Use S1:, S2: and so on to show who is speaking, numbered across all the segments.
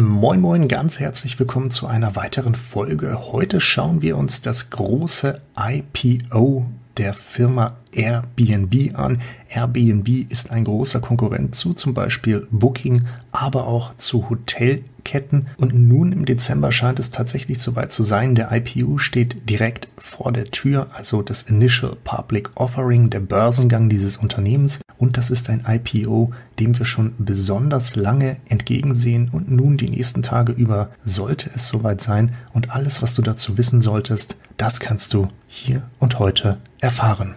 S1: Moin Moin, ganz herzlich willkommen zu einer weiteren Folge. Heute schauen wir uns das große IPO der Firma Airbnb an. Airbnb ist ein großer Konkurrent zu zum Beispiel Booking, aber auch zu Hotelketten. Und nun im Dezember scheint es tatsächlich soweit zu sein. Der IPO steht direkt vor der Tür, also das Initial Public Offering, der Börsengang dieses Unternehmens. Und das ist ein IPO, dem wir schon besonders lange entgegensehen. Und nun die nächsten Tage über sollte es soweit sein. Und alles, was du dazu wissen solltest, das kannst du hier und heute erfahren.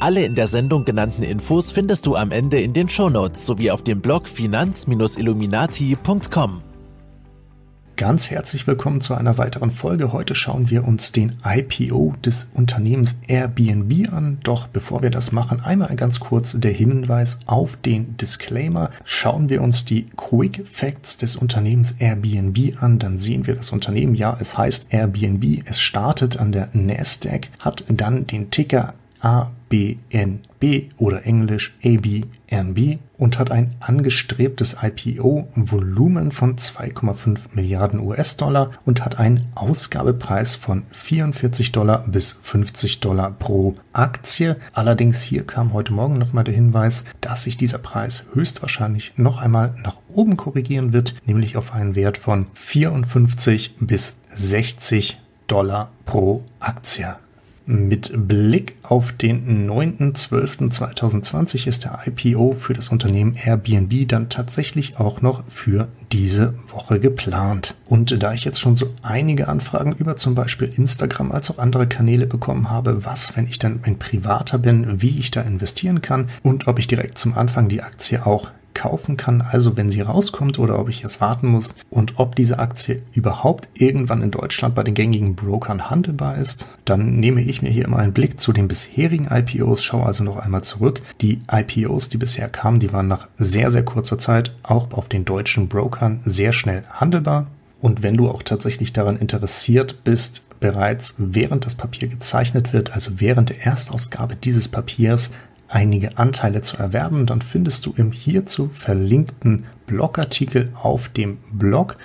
S2: Alle in der Sendung genannten Infos findest du am Ende in den Shownotes sowie auf dem Blog finanz-illuminati.com.
S1: Ganz herzlich willkommen zu einer weiteren Folge. Heute schauen wir uns den IPO des Unternehmens Airbnb an. Doch bevor wir das machen, einmal ganz kurz der Hinweis auf den Disclaimer. Schauen wir uns die Quick Facts des Unternehmens Airbnb an, dann sehen wir das Unternehmen. Ja, es heißt Airbnb. Es startet an der Nasdaq, hat dann den Ticker ABNB oder Englisch ABNB und hat ein angestrebtes IPO-Volumen von 2,5 Milliarden US-Dollar und hat einen Ausgabepreis von 44 Dollar bis 50 Dollar pro Aktie. Allerdings hier kam heute Morgen nochmal der Hinweis, dass sich dieser Preis höchstwahrscheinlich noch einmal nach oben korrigieren wird, nämlich auf einen Wert von 54 bis 60 Dollar pro Aktie. Mit Blick auf den 9.12.2020 ist der IPO für das Unternehmen Airbnb dann tatsächlich auch noch für diese Woche geplant. Und da ich jetzt schon so einige Anfragen über zum Beispiel Instagram als auch andere Kanäle bekommen habe, was, wenn ich dann ein Privater bin, wie ich da investieren kann und ob ich direkt zum Anfang die Aktie auch kaufen kann, also wenn sie rauskommt oder ob ich jetzt warten muss und ob diese Aktie überhaupt irgendwann in Deutschland bei den gängigen Brokern handelbar ist, dann nehme ich mir hier immer einen Blick zu den bisherigen IPOs, schaue also noch einmal zurück. Die IPOs, die bisher kamen, die waren nach sehr, sehr kurzer Zeit auch auf den deutschen Brokern sehr schnell handelbar. Und wenn du auch tatsächlich daran interessiert bist, bereits während das Papier gezeichnet wird, also während der Erstausgabe dieses Papiers, einige Anteile zu erwerben, dann findest du im hierzu verlinkten Blogartikel auf dem Blog.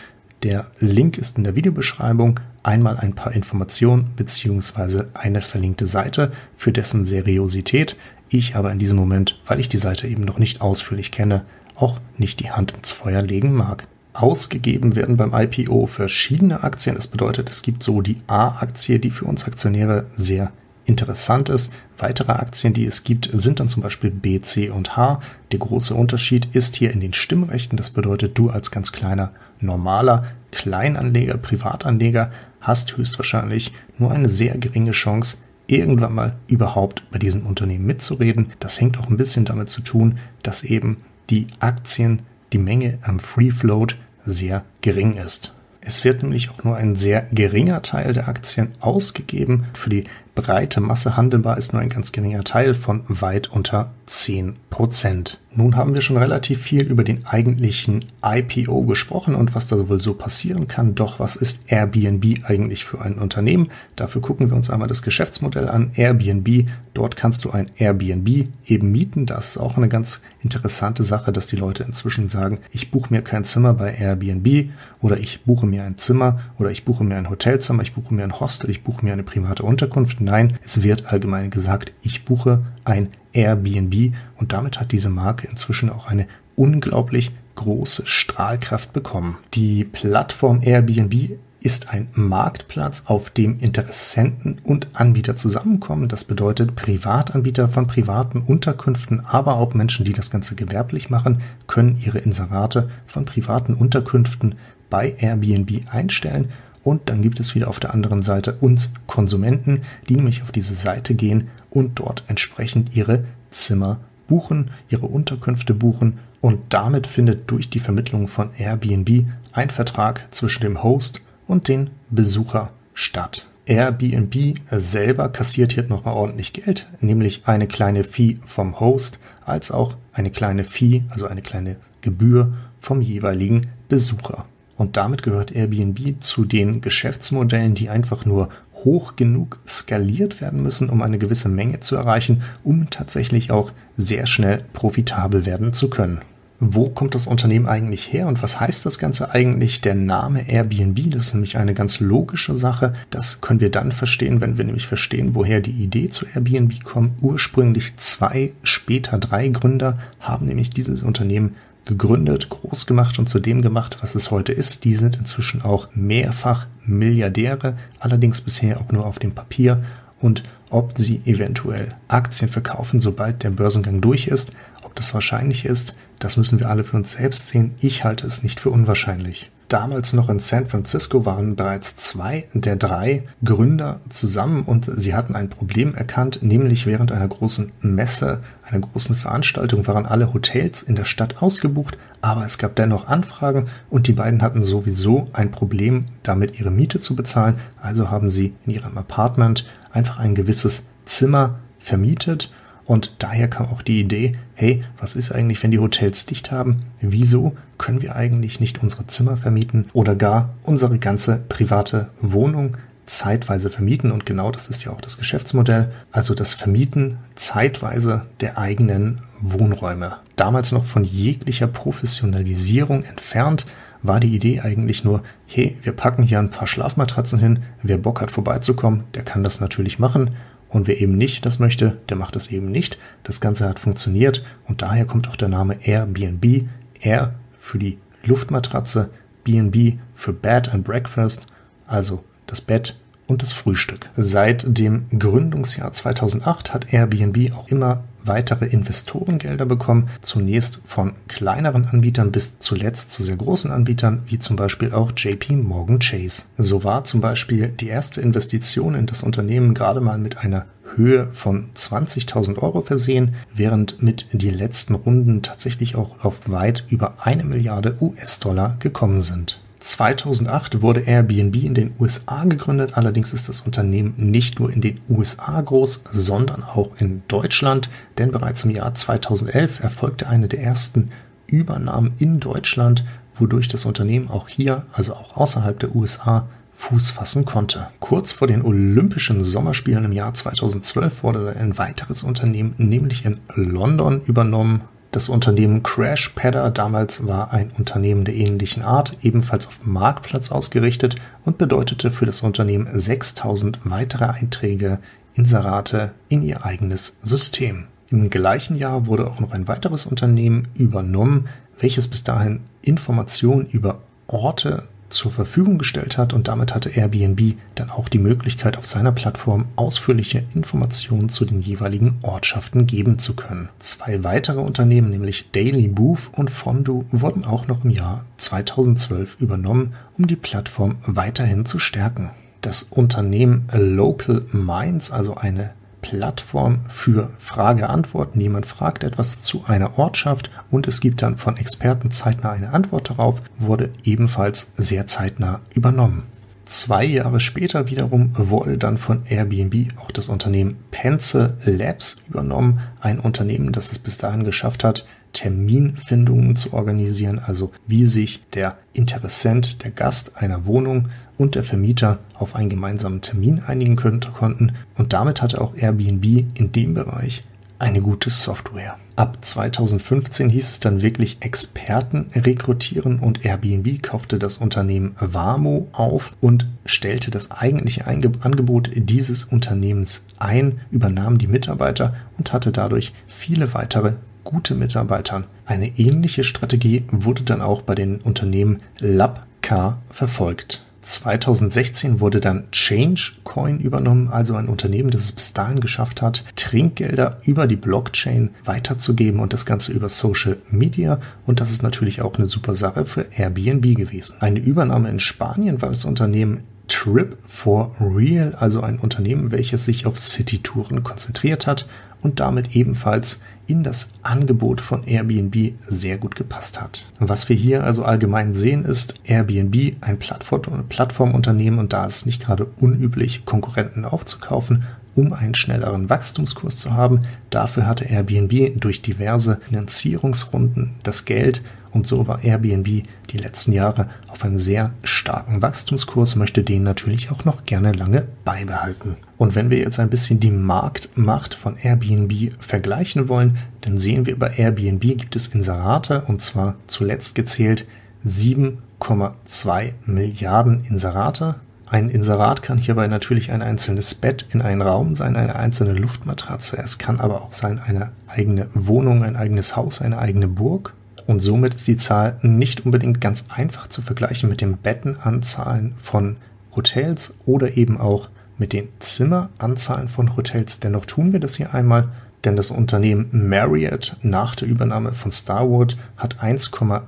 S1: Der Link ist in der Videobeschreibung. Einmal ein paar Informationen beziehungsweise eine verlinkte Seite, für dessen Seriosität ich aber in diesem Moment, weil ich die Seite eben noch nicht ausführlich kenne, auch nicht die Hand ins Feuer legen mag. Ausgegeben werden beim IPO verschiedene Aktien. Das bedeutet, es gibt so die A-Aktie, die für uns Aktionäre sehr interessant ist. Weitere Aktien, die es gibt, sind dann zum Beispiel B, C und H. Der große Unterschied ist hier in den Stimmrechten. Das bedeutet, du als ganz kleiner, normaler Kleinanleger, Privatanleger hast höchstwahrscheinlich nur eine sehr geringe Chance, irgendwann mal überhaupt bei diesen Unternehmen mitzureden. Das hängt auch ein bisschen damit zu tun, dass eben die Aktien, die Menge am Free Float sehr gering ist. Es wird nämlich auch nur ein sehr geringer Teil der Aktien ausgegeben. Für die breite Masse handelbar ist nur ein ganz geringer Teil von weit unter 10 Prozent. Nun haben wir schon relativ viel über den eigentlichen IPO gesprochen und was da wohl so passieren kann. Doch was ist Airbnb eigentlich für ein Unternehmen? Dafür gucken wir uns einmal das Geschäftsmodell an. Airbnb, dort kannst du ein Airbnb eben mieten. Das ist auch eine ganz interessante Sache, dass die Leute inzwischen sagen, ich buche mir kein Zimmer bei Airbnb oder ich buche mir ein Zimmer oder ich buche mir ein Hotelzimmer, ich buche mir ein Hostel, ich buche mir eine private Unterkunft. Nein, es wird allgemein gesagt, ich buche ein Airbnb und damit hat diese Marke inzwischen auch eine unglaublich große Strahlkraft bekommen. Die Plattform Airbnb ist ein Marktplatz, auf dem Interessenten und Anbieter zusammenkommen. Das bedeutet, Privatanbieter von privaten Unterkünften, aber auch Menschen, die das Ganze gewerblich machen, können ihre Inserate von privaten Unterkünften bei Airbnb einstellen. Und dann gibt es wieder auf der anderen Seite uns Konsumenten, die nämlich auf diese Seite gehen und dort entsprechend ihre Zimmer buchen, ihre Unterkünfte buchen und damit findet durch die Vermittlung von Airbnb ein Vertrag zwischen dem Host und den Besucher statt. Airbnb selber kassiert hier nochmal ordentlich Geld, nämlich eine kleine Fee vom Host, als auch eine kleine Fee, also eine kleine Gebühr vom jeweiligen Besucher. Und damit gehört Airbnb zu den Geschäftsmodellen, die einfach nur hoch genug skaliert werden müssen, um eine gewisse Menge zu erreichen, um tatsächlich auch sehr schnell profitabel werden zu können. Wo kommt das Unternehmen eigentlich her und was heißt das Ganze eigentlich? Der Name Airbnb, das ist nämlich eine ganz logische Sache. Das können wir dann verstehen, wenn wir nämlich verstehen, woher die Idee zu Airbnb kommt. Ursprünglich zwei, später drei Gründer haben nämlich dieses Unternehmen gegründet, groß gemacht und zu dem gemacht, was es heute ist. Die sind inzwischen auch mehrfach Milliardäre, allerdings bisher auch nur auf dem Papier. Und ob sie eventuell Aktien verkaufen, sobald der Börsengang durch ist, ob das wahrscheinlich ist, das müssen wir alle für uns selbst sehen. Ich halte es nicht für unwahrscheinlich. Damals noch in San Francisco waren bereits zwei der drei Gründer zusammen und sie hatten ein Problem erkannt, nämlich während einer großen Messe, einer großen Veranstaltung waren alle Hotels in der Stadt ausgebucht, aber es gab dennoch Anfragen und die beiden hatten sowieso ein Problem damit ihre Miete zu bezahlen, also haben sie in ihrem Apartment einfach ein gewisses Zimmer vermietet und daher kam auch die Idee, hey, was ist eigentlich, wenn die Hotels dicht haben? Wieso können wir eigentlich nicht unsere Zimmer vermieten oder gar unsere ganze private Wohnung zeitweise vermieten? Und genau das ist ja auch das Geschäftsmodell, also das Vermieten zeitweise der eigenen Wohnräume. Damals noch von jeglicher Professionalisierung entfernt, war die Idee eigentlich nur, hey, wir packen hier ein paar Schlafmatratzen hin, wer Bock hat vorbeizukommen, der kann das natürlich machen und wer eben nicht das möchte, der macht das eben nicht. Das Ganze hat funktioniert und daher kommt auch der Name Airbnb. Air für die Luftmatratze, BNB für Bed and Breakfast, also das Bett und das Frühstück. Seit dem Gründungsjahr 2008 hat Airbnb auch immer weitere Investorengelder bekommen, zunächst von kleineren Anbietern bis zuletzt zu sehr großen Anbietern, wie zum Beispiel auch JP Morgan Chase. So war zum Beispiel die erste Investition in das Unternehmen gerade mal mit einer Höhe von 20.000 Euro versehen, während mit die letzten Runden tatsächlich auch auf weit über eine Milliarde US-Dollar gekommen sind. 2008 wurde Airbnb in den USA gegründet, allerdings ist das Unternehmen nicht nur in den USA groß, sondern auch in Deutschland, denn bereits im Jahr 2011 erfolgte eine der ersten Übernahmen in Deutschland, wodurch das Unternehmen auch hier, also auch außerhalb der USA, Fuß fassen konnte. Kurz vor den Olympischen Sommerspielen im Jahr 2012 wurde ein weiteres Unternehmen, nämlich in London, übernommen, das Unternehmen Crash Padder damals war ein Unternehmen der ähnlichen Art, ebenfalls auf Marktplatz ausgerichtet und bedeutete für das Unternehmen 6000 weitere Einträge, Inserate in ihr eigenes System. Im gleichen Jahr wurde auch noch ein weiteres Unternehmen übernommen, welches bis dahin Informationen über Orte zur Verfügung gestellt hat und damit hatte Airbnb dann auch die Möglichkeit, auf seiner Plattform ausführliche Informationen zu den jeweiligen Ortschaften geben zu können. Zwei weitere Unternehmen, nämlich Daily Booth und Fondue, wurden auch noch im Jahr 2012 übernommen, um die Plattform weiterhin zu stärken. Das Unternehmen Local Minds, also eine Plattform für Frage-Antworten. Jemand fragt etwas zu einer Ortschaft und es gibt dann von Experten zeitnah eine Antwort darauf, wurde ebenfalls sehr zeitnah übernommen. Zwei Jahre später wiederum wurde dann von Airbnb auch das Unternehmen Pencil Labs übernommen, ein Unternehmen, das es bis dahin geschafft hat, Terminfindungen zu organisieren, also wie sich der Interessent, der Gast einer Wohnung und der Vermieter auf einen gemeinsamen Termin einigen konnten und damit hatte auch Airbnb in dem Bereich eine gute Software. Ab 2015 hieß es dann wirklich Experten rekrutieren und Airbnb kaufte das Unternehmen Wamo auf und stellte das eigentliche Angebot dieses Unternehmens ein, übernahm die Mitarbeiter und hatte dadurch viele weitere gute Mitarbeiter. Eine ähnliche Strategie wurde dann auch bei den Unternehmen LabK verfolgt. 2016 wurde dann Changecoin übernommen, also ein Unternehmen, das es bis dahin geschafft hat, Trinkgelder über die Blockchain weiterzugeben und das Ganze über Social Media. Und das ist natürlich auch eine super Sache für Airbnb gewesen. Eine Übernahme in Spanien war das Unternehmen Trip for Real, also ein Unternehmen, welches sich auf City-Touren konzentriert hat und damit ebenfalls in das Angebot von Airbnb sehr gut gepasst hat. Was wir hier also allgemein sehen ist Airbnb ein Plattform Plattformunternehmen und da ist nicht gerade unüblich, Konkurrenten aufzukaufen, um einen schnelleren Wachstumskurs zu haben. Dafür hatte Airbnb durch diverse Finanzierungsrunden das Geld und so war Airbnb die letzten Jahre auf einem sehr starken Wachstumskurs, möchte den natürlich auch noch gerne lange beibehalten. Und wenn wir jetzt ein bisschen die Marktmacht von Airbnb vergleichen wollen, dann sehen wir bei Airbnb gibt es Inserate und zwar zuletzt gezählt 7,2 Milliarden Inserate. Ein Inserat kann hierbei natürlich ein einzelnes Bett in einen Raum sein, eine einzelne Luftmatratze. Es kann aber auch sein eine eigene Wohnung, ein eigenes Haus, eine eigene Burg. Und somit ist die Zahl nicht unbedingt ganz einfach zu vergleichen mit den Bettenanzahlen von Hotels oder eben auch mit den Zimmeranzahlen von Hotels. Dennoch tun wir das hier einmal, denn das Unternehmen Marriott nach der Übernahme von Starwood hat 1,38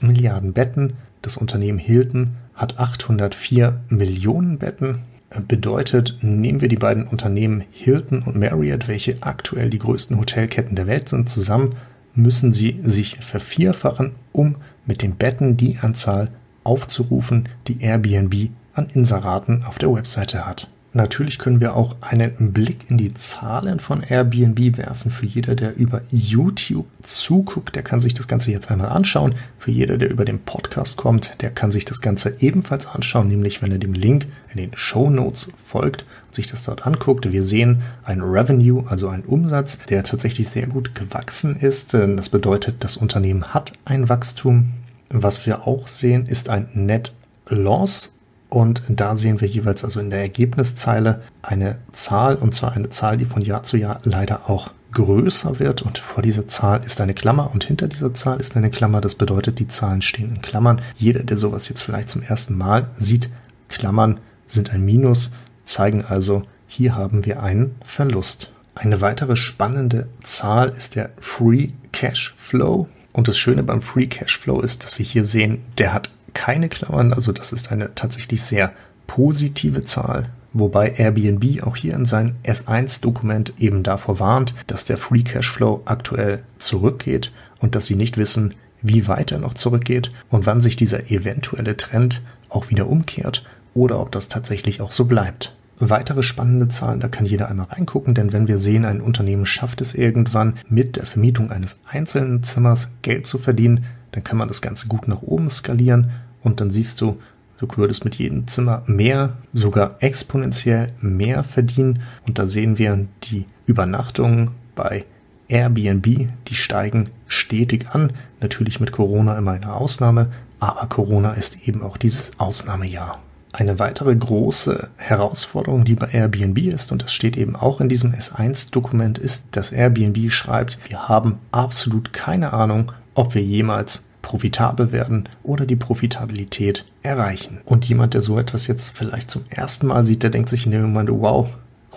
S1: Milliarden Betten. Das Unternehmen Hilton hat 804 Millionen Betten. Bedeutet, nehmen wir die beiden Unternehmen Hilton und Marriott, welche aktuell die größten Hotelketten der Welt sind, zusammen, müssen sie sich vervierfachen, um mit den Betten die Anzahl aufzurufen, die Airbnb an Inseraten auf der Webseite hat. Natürlich können wir auch einen Blick in die Zahlen von Airbnb werfen. Für jeder, der über YouTube zuguckt, der kann sich das Ganze jetzt einmal anschauen. Für jeder, der über den Podcast kommt, der kann sich das Ganze ebenfalls anschauen, nämlich wenn er dem Link in den Show Notes folgt und sich das dort anguckt. Wir sehen ein Revenue, also einen Umsatz, der tatsächlich sehr gut gewachsen ist. Das bedeutet, das Unternehmen hat ein Wachstum. Was wir auch sehen, ist ein Net Loss und da sehen wir jeweils also in der Ergebniszeile eine Zahl, und zwar eine Zahl, die von Jahr zu Jahr leider auch größer wird. Und vor dieser Zahl ist eine Klammer und hinter dieser Zahl ist eine Klammer. Das bedeutet, die Zahlen stehen in Klammern. Jeder, der sowas jetzt vielleicht zum ersten Mal sieht, Klammern sind ein Minus, zeigen also, hier haben wir einen Verlust. Eine weitere spannende Zahl ist der Free Cash Flow. Und das Schöne beim Free Cash Flow ist, dass wir hier sehen, der hat keine Klammern, also das ist eine tatsächlich sehr positive Zahl, wobei Airbnb auch hier in seinem S1-Dokument eben davor warnt, dass der Free Cashflow aktuell zurückgeht und dass sie nicht wissen, wie weit er noch zurückgeht und wann sich dieser eventuelle Trend auch wieder umkehrt oder ob das tatsächlich auch so bleibt. Weitere spannende Zahlen, da kann jeder einmal reingucken, denn wenn wir sehen, ein Unternehmen schafft es irgendwann mit der Vermietung eines einzelnen Zimmers Geld zu verdienen, dann kann man das Ganze gut nach oben skalieren und dann siehst du, du würdest mit jedem Zimmer mehr, sogar exponentiell mehr verdienen. Und da sehen wir die Übernachtungen bei Airbnb, die steigen stetig an. Natürlich mit Corona immer eine Ausnahme, aber Corona ist eben auch dieses Ausnahmejahr. Eine weitere große Herausforderung, die bei Airbnb ist, und das steht eben auch in diesem S1-Dokument, ist, dass Airbnb schreibt, wir haben absolut keine Ahnung, ob wir jemals profitabel werden oder die Profitabilität erreichen. Und jemand, der so etwas jetzt vielleicht zum ersten Mal sieht, der denkt sich in dem Moment, wow,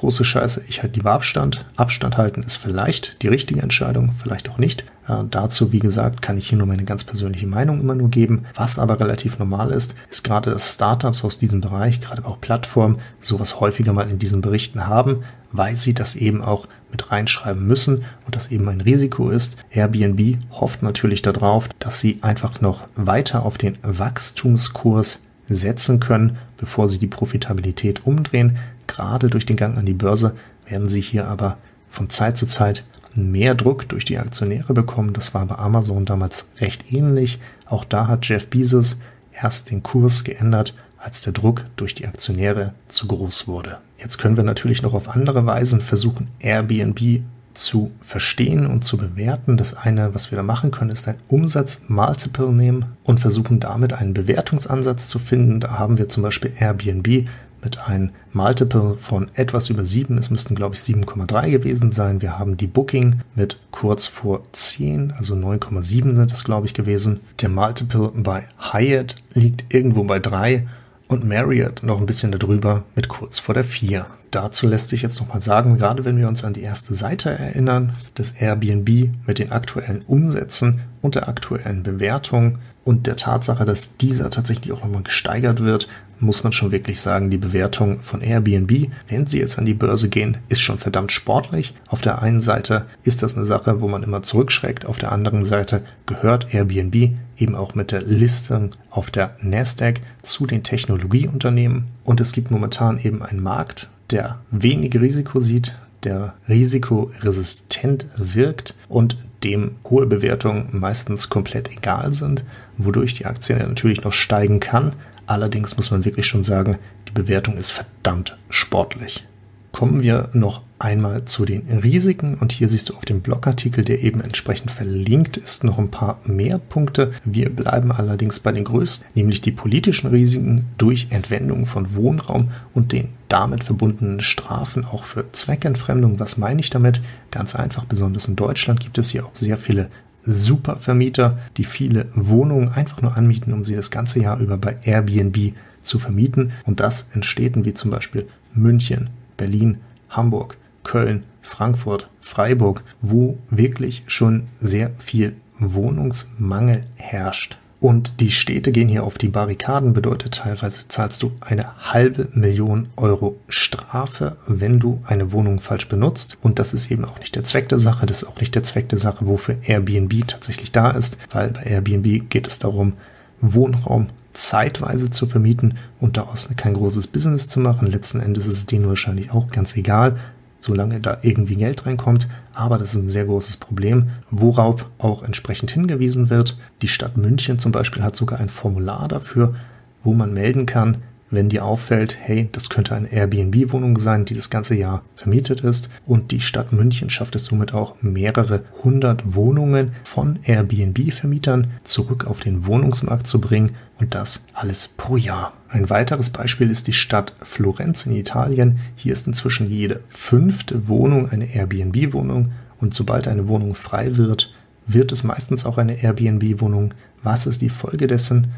S1: große Scheiße, ich halte lieber Abstand. Abstand halten ist vielleicht die richtige Entscheidung, vielleicht auch nicht. Äh, dazu, wie gesagt, kann ich hier nur meine ganz persönliche Meinung immer nur geben. Was aber relativ normal ist, ist gerade, dass Startups aus diesem Bereich, gerade auch Plattformen, sowas häufiger mal in diesen Berichten haben, weil sie das eben auch mit reinschreiben müssen und das eben ein Risiko ist. Airbnb hofft natürlich darauf, dass sie einfach noch weiter auf den Wachstumskurs setzen können, bevor sie die Profitabilität umdrehen. Gerade durch den Gang an die Börse werden sie hier aber von Zeit zu Zeit mehr Druck durch die Aktionäre bekommen. Das war bei Amazon damals recht ähnlich. Auch da hat Jeff Bezos erst den Kurs geändert, als der Druck durch die Aktionäre zu groß wurde. Jetzt können wir natürlich noch auf andere Weisen versuchen, Airbnb zu verstehen und zu bewerten. Das eine, was wir da machen können, ist ein Umsatz-Multiple nehmen und versuchen damit einen Bewertungsansatz zu finden. Da haben wir zum Beispiel Airbnb mit einem Multiple von etwas über 7. Es müssten, glaube ich, 7,3 gewesen sein. Wir haben die Booking mit kurz vor 10, also 9,7 sind es, glaube ich, gewesen. Der Multiple bei Hyatt liegt irgendwo bei 3 und Marriott noch ein bisschen darüber mit kurz vor der 4. Dazu lässt sich jetzt nochmal sagen, gerade wenn wir uns an die erste Seite erinnern, des Airbnb mit den aktuellen Umsätzen und der aktuellen Bewertung und der Tatsache, dass dieser tatsächlich auch nochmal gesteigert wird, muss man schon wirklich sagen, die Bewertung von Airbnb, wenn sie jetzt an die Börse gehen, ist schon verdammt sportlich. Auf der einen Seite ist das eine Sache, wo man immer zurückschreckt. Auf der anderen Seite gehört Airbnb eben auch mit der Listung auf der Nasdaq zu den Technologieunternehmen. Und es gibt momentan eben einen Markt, der wenig Risiko sieht, der risikoresistent wirkt und dem hohe Bewertungen meistens komplett egal sind, wodurch die Aktie natürlich noch steigen kann. Allerdings muss man wirklich schon sagen, die Bewertung ist verdammt sportlich. Kommen wir noch einmal zu den Risiken und hier siehst du auf dem Blogartikel, der eben entsprechend verlinkt ist, noch ein paar mehr Punkte. Wir bleiben allerdings bei den größten, nämlich die politischen Risiken durch Entwendung von Wohnraum und den damit verbundenen Strafen auch für Zweckentfremdung. Was meine ich damit? Ganz einfach, besonders in Deutschland gibt es hier auch sehr viele Supervermieter, die viele Wohnungen einfach nur anmieten, um sie das ganze Jahr über bei Airbnb zu vermieten. Und das in Städten wie zum Beispiel München, Berlin, Hamburg, Köln, Frankfurt, Freiburg, wo wirklich schon sehr viel Wohnungsmangel herrscht. Und die Städte gehen hier auf die Barrikaden, bedeutet teilweise zahlst du eine halbe Million Euro Strafe, wenn du eine Wohnung falsch benutzt. Und das ist eben auch nicht der Zweck der Sache, das ist auch nicht der Zweck der Sache, wofür Airbnb tatsächlich da ist, weil bei Airbnb geht es darum, Wohnraum zeitweise zu vermieten und daraus kein großes Business zu machen. Letzten Endes ist es denen wahrscheinlich auch ganz egal, solange da irgendwie Geld reinkommt. Aber das ist ein sehr großes Problem, worauf auch entsprechend hingewiesen wird. Die Stadt München zum Beispiel hat sogar ein Formular dafür, wo man melden kann, wenn dir auffällt, hey, das könnte eine Airbnb-Wohnung sein, die das ganze Jahr vermietet ist. Und die Stadt München schafft es somit auch, mehrere hundert Wohnungen von Airbnb-Vermietern zurück auf den Wohnungsmarkt zu bringen. Und das alles pro Jahr. Ein weiteres Beispiel ist die Stadt Florenz in Italien. Hier ist inzwischen jede fünfte Wohnung eine Airbnb-Wohnung. Und sobald eine Wohnung frei wird, wird es meistens auch eine Airbnb-Wohnung. Was ist die Folge dessen?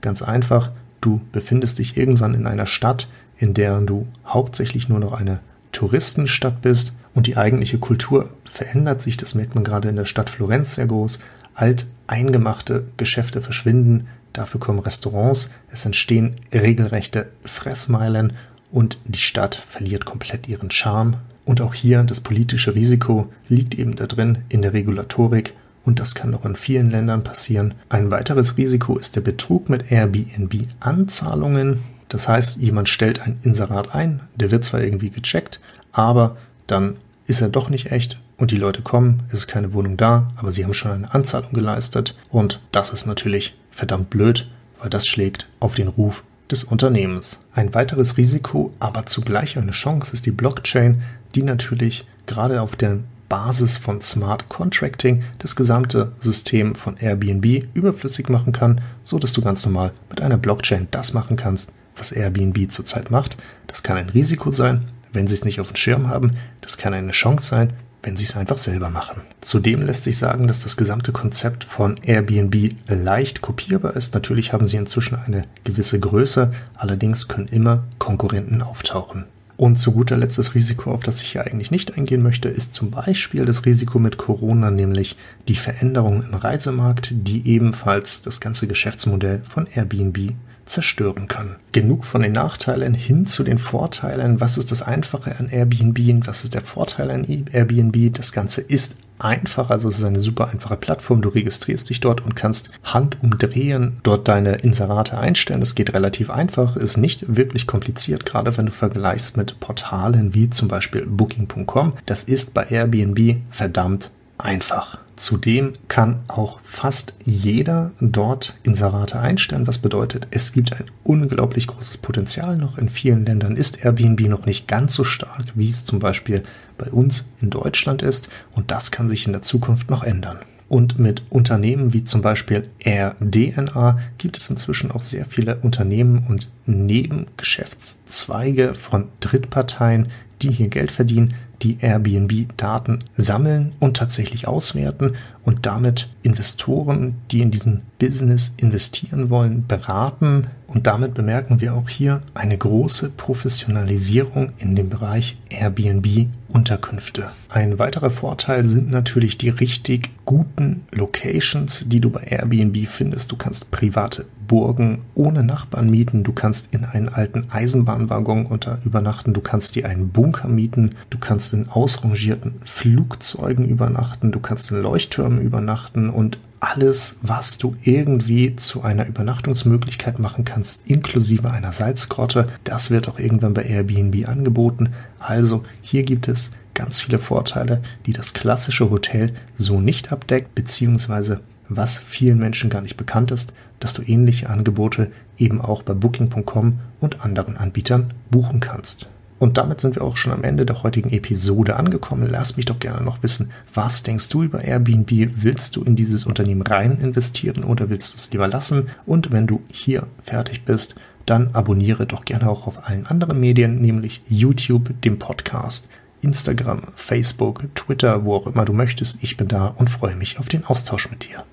S1: Ganz einfach, Du befindest dich irgendwann in einer Stadt, in der du hauptsächlich nur noch eine Touristenstadt bist und die eigentliche Kultur verändert sich. Das merkt man gerade in der Stadt Florenz sehr groß. Alt eingemachte Geschäfte verschwinden, dafür kommen Restaurants, es entstehen regelrechte Fressmeilen und die Stadt verliert komplett ihren Charme. Und auch hier das politische Risiko liegt eben da drin in der Regulatorik und das kann auch in vielen Ländern passieren. Ein weiteres Risiko ist der Betrug mit Airbnb-Anzahlungen. Das heißt, jemand stellt ein Inserat ein, der wird zwar irgendwie gecheckt, aber dann ist er doch nicht echt und die Leute kommen, es ist keine Wohnung da, aber sie haben schon eine Anzahlung geleistet und das ist natürlich verdammt blöd, weil das schlägt auf den Ruf des Unternehmens. Ein weiteres Risiko, aber zugleich eine Chance ist die Blockchain, die natürlich gerade auf der Basis von Smart Contracting das gesamte System von Airbnb überflüssig machen kann, so dass du ganz normal mit einer Blockchain das machen kannst, was Airbnb zurzeit macht. Das kann ein Risiko sein, wenn sie es nicht auf dem Schirm haben. Das kann eine Chance sein, wenn sie es einfach selber machen. Zudem lässt sich sagen, dass das gesamte Konzept von Airbnb leicht kopierbar ist. Natürlich haben sie inzwischen eine gewisse Größe, allerdings können immer Konkurrenten auftauchen. Und zu guter Letzt das Risiko, auf das ich hier eigentlich nicht eingehen möchte, ist zum Beispiel das Risiko mit Corona, nämlich die Veränderung im Reisemarkt, die ebenfalls das ganze Geschäftsmodell von Airbnb zerstören kann. Genug von den Nachteilen hin zu den Vorteilen. Was ist das Einfache an Airbnb? Was ist der Vorteil an Airbnb? Das Ganze ist einfach, also es ist eine super einfache Plattform. Du registrierst dich dort und kannst handumdrehen dort deine Inserate einstellen. Das geht relativ einfach, ist nicht wirklich kompliziert, gerade wenn du vergleichst mit Portalen wie zum Beispiel Booking.com. Das ist bei Airbnb verdammt einfach. Zudem kann auch fast jeder dort Inserate einstellen, was bedeutet, es gibt ein unglaublich großes Potenzial noch. In vielen Ländern ist Airbnb noch nicht ganz so stark, wie es zum Beispiel bei uns in Deutschland ist und das kann sich in der Zukunft noch ändern. Und mit Unternehmen wie zum Beispiel RDNA gibt es inzwischen auch sehr viele Unternehmen und Nebengeschäftszweige von Drittparteien, die hier Geld verdienen, die Airbnb-Daten sammeln und tatsächlich auswerten und damit Investoren, die in diesen Business investieren wollen, beraten Und damit bemerken wir auch hier eine große Professionalisierung in dem Bereich Airbnb Unterkünfte. Ein weiterer Vorteil sind natürlich die richtig guten Locations, die du bei Airbnb findest. Du kannst private Burgen ohne Nachbarn mieten, du kannst in einen alten Eisenbahnwaggon unter übernachten, du kannst dir einen Bunker mieten, du kannst in ausrangierten Flugzeugen übernachten, du kannst in Leuchttürmen übernachten. Und alles, was du irgendwie zu einer Übernachtungsmöglichkeit machen kannst, inklusive einer Salzgrotte, das wird auch irgendwann bei Airbnb angeboten. Also hier gibt es ganz viele Vorteile, die das klassische Hotel so nicht abdeckt, beziehungsweise was vielen Menschen gar nicht bekannt ist, dass du ähnliche Angebote eben auch bei Booking.com und anderen Anbietern buchen kannst. Und damit sind wir auch schon am Ende der heutigen Episode angekommen. Lass mich doch gerne noch wissen, was denkst du über Airbnb? Willst du in dieses Unternehmen rein investieren oder willst du es lieber lassen? Und wenn du hier fertig bist, dann abonniere doch gerne auch auf allen anderen Medien, nämlich YouTube, dem Podcast, Instagram, Facebook, Twitter, wo auch immer du möchtest. Ich bin da und freue mich auf den Austausch mit dir.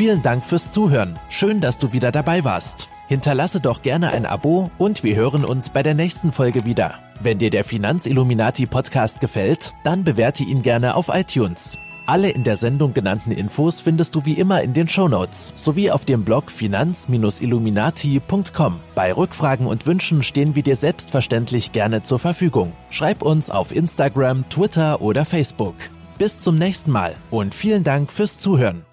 S2: Vielen Dank fürs Zuhören. Schön, dass du wieder dabei warst. Hinterlasse doch gerne ein Abo und wir hören uns bei der nächsten Folge wieder. Wenn dir der Finanzilluminati Podcast gefällt, dann bewerte ihn gerne auf iTunes. Alle in der Sendung genannten Infos findest du wie immer in den Shownotes sowie auf dem Blog finanz-illuminati.com. Bei Rückfragen und Wünschen stehen wir dir selbstverständlich gerne zur Verfügung. Schreib uns auf Instagram, Twitter oder Facebook. Bis zum nächsten Mal und vielen Dank fürs Zuhören.